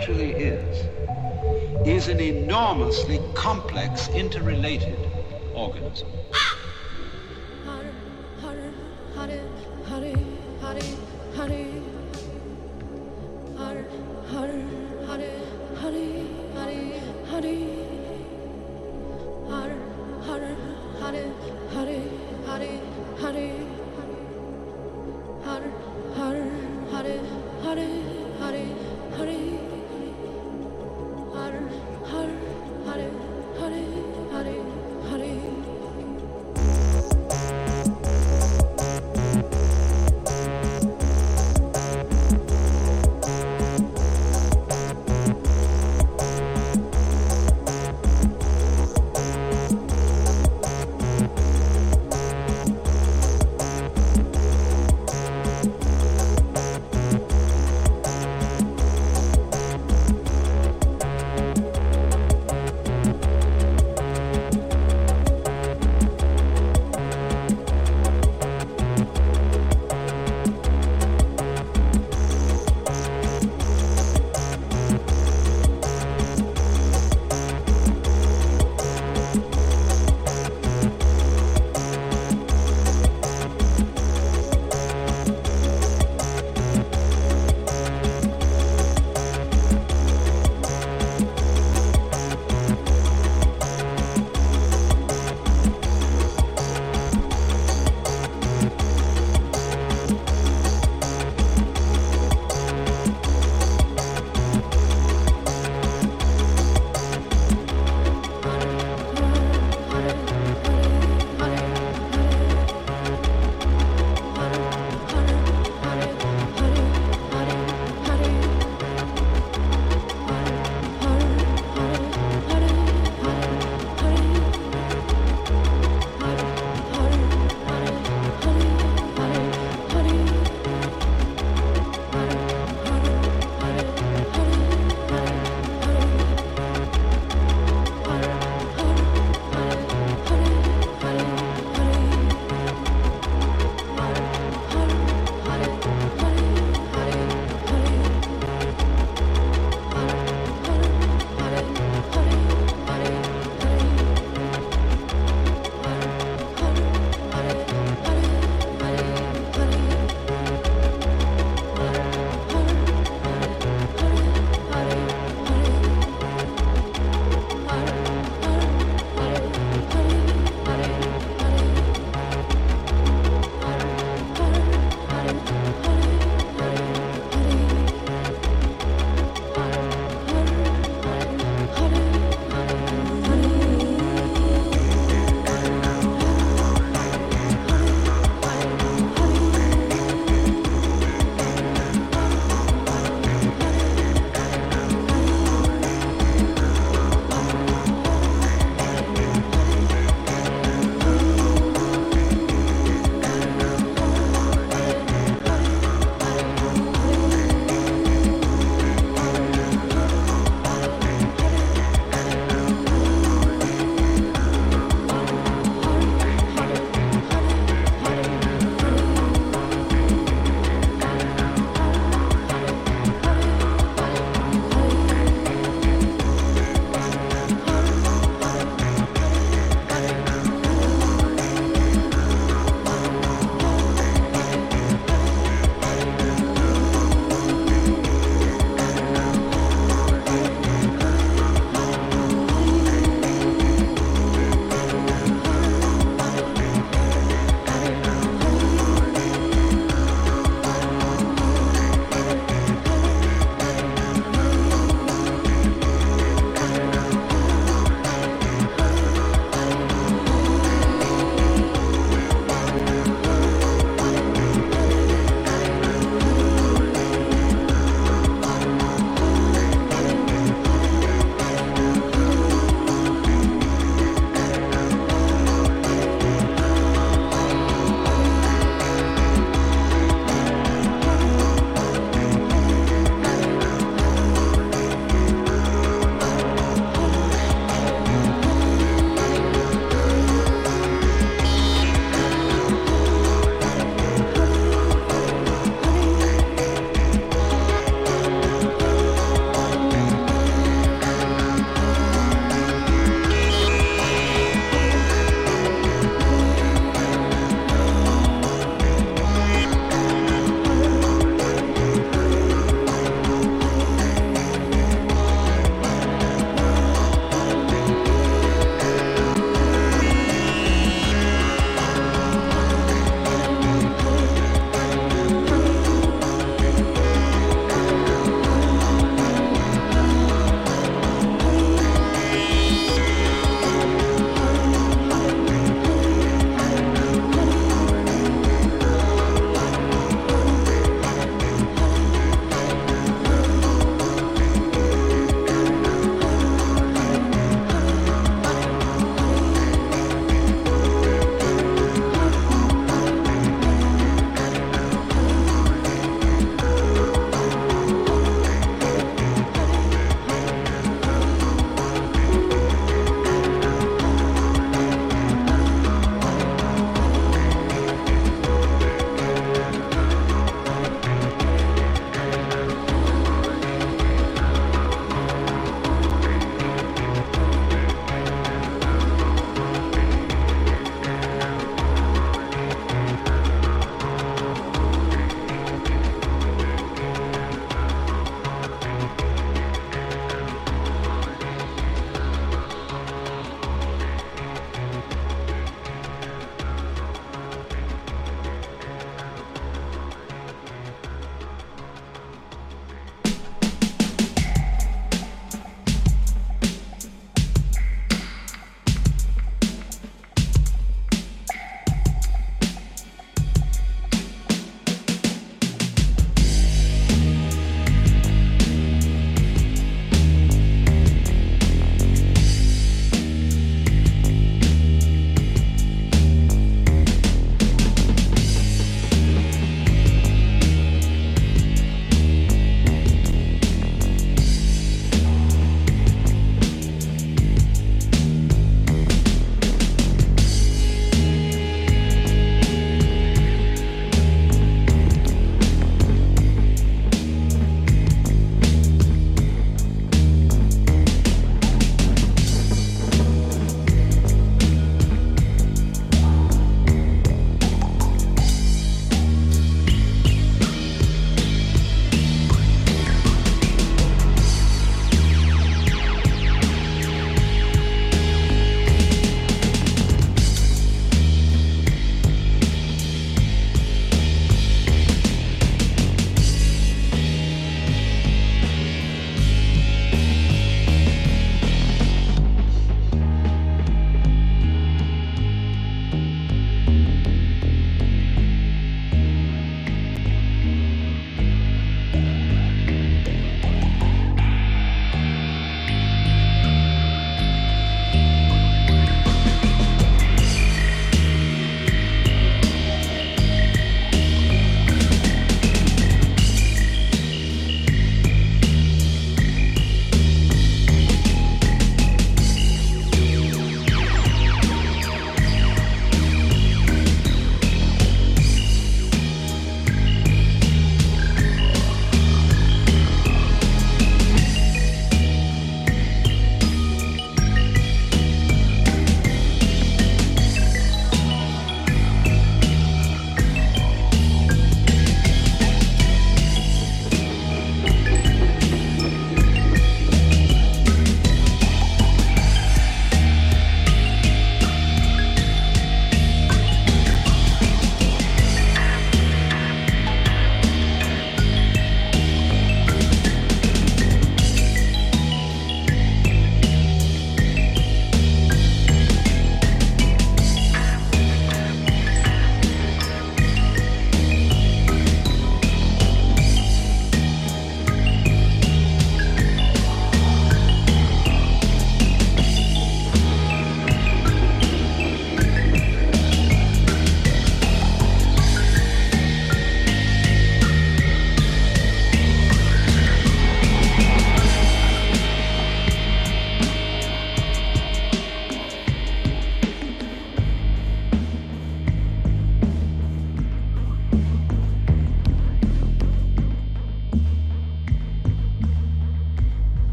actually is, is an enormously complex interrelated organism.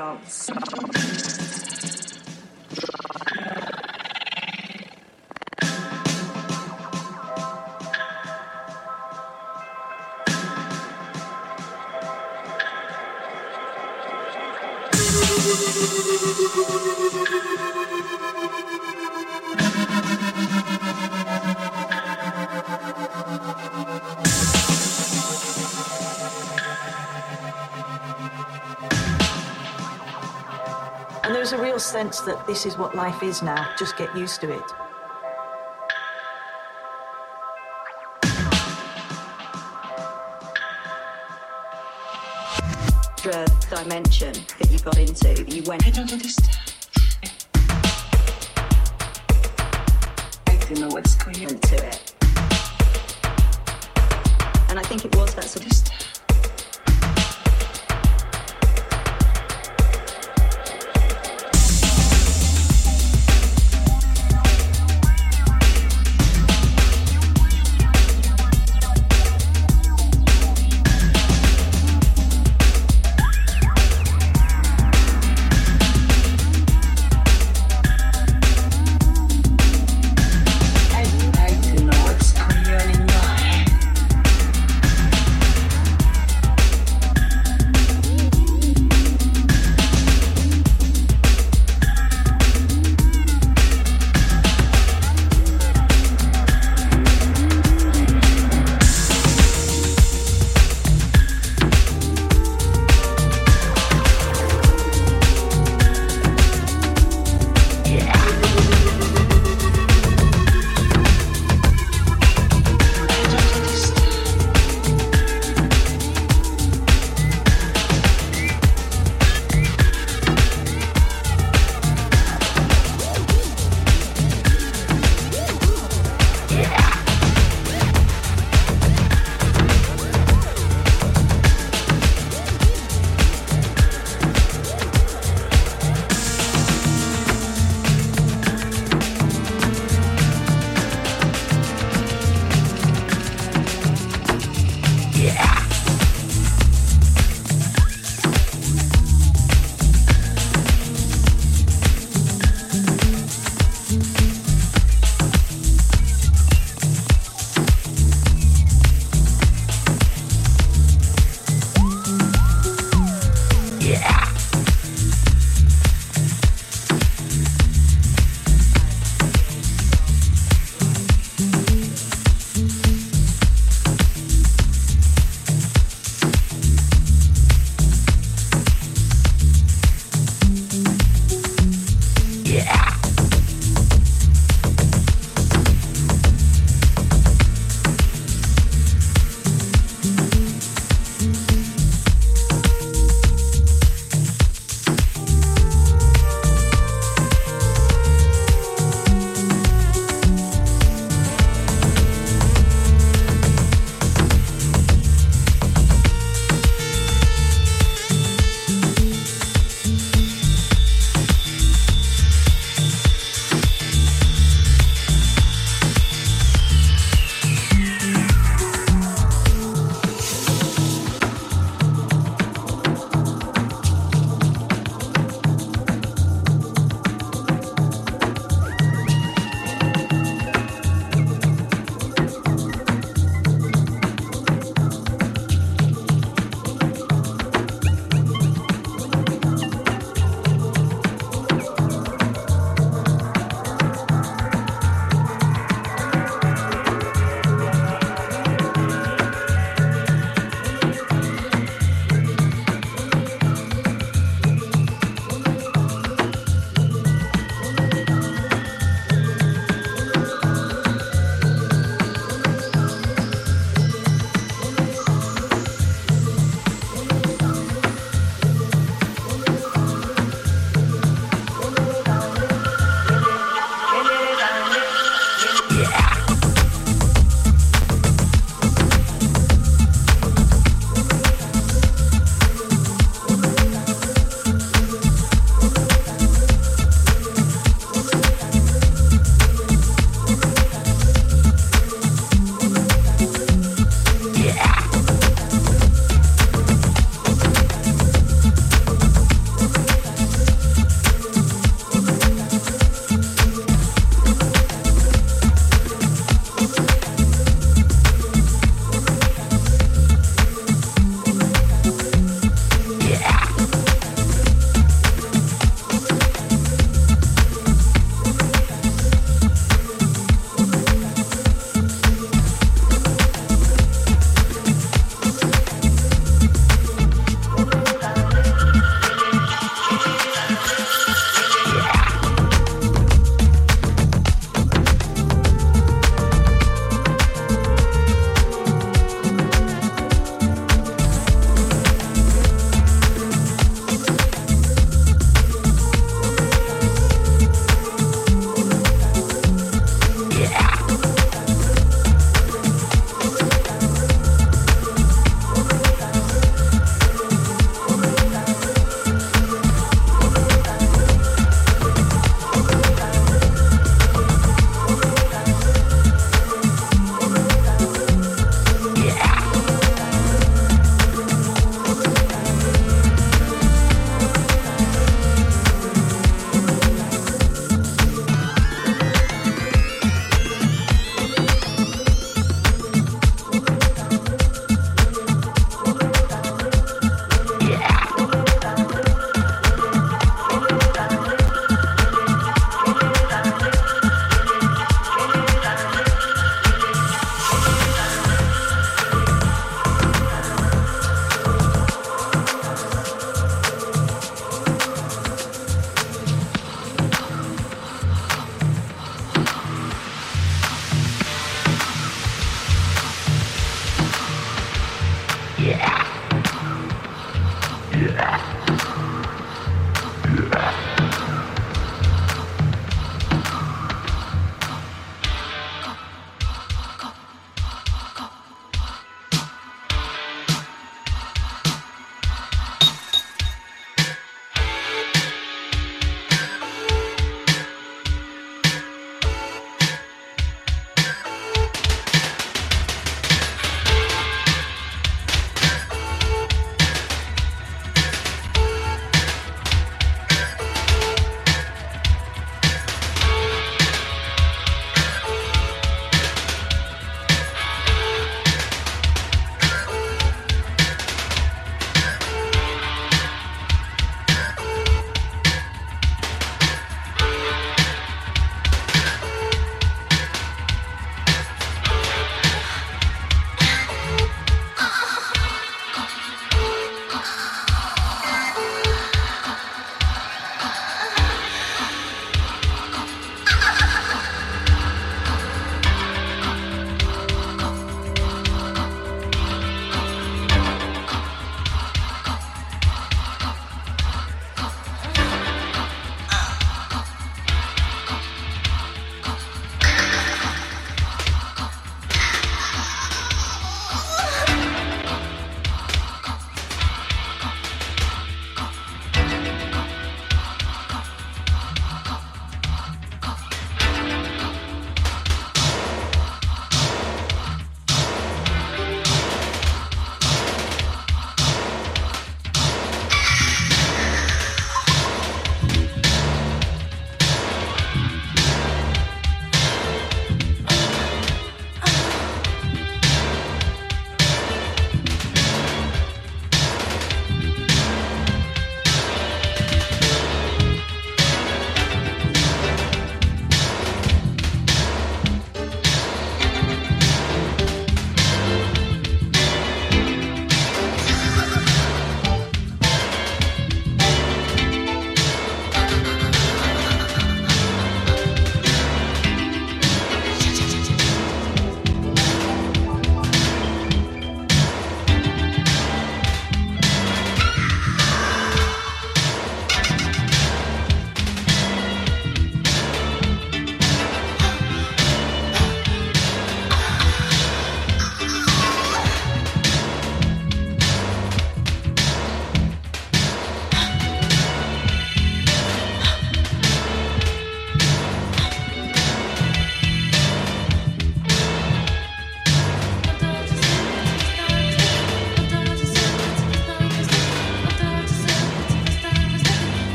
Chill sense that this is what life is now. Just get used to it. Extra dimension that you got into. You went. I don't understand. I don't know what's going on. into it. And I think it was that sort of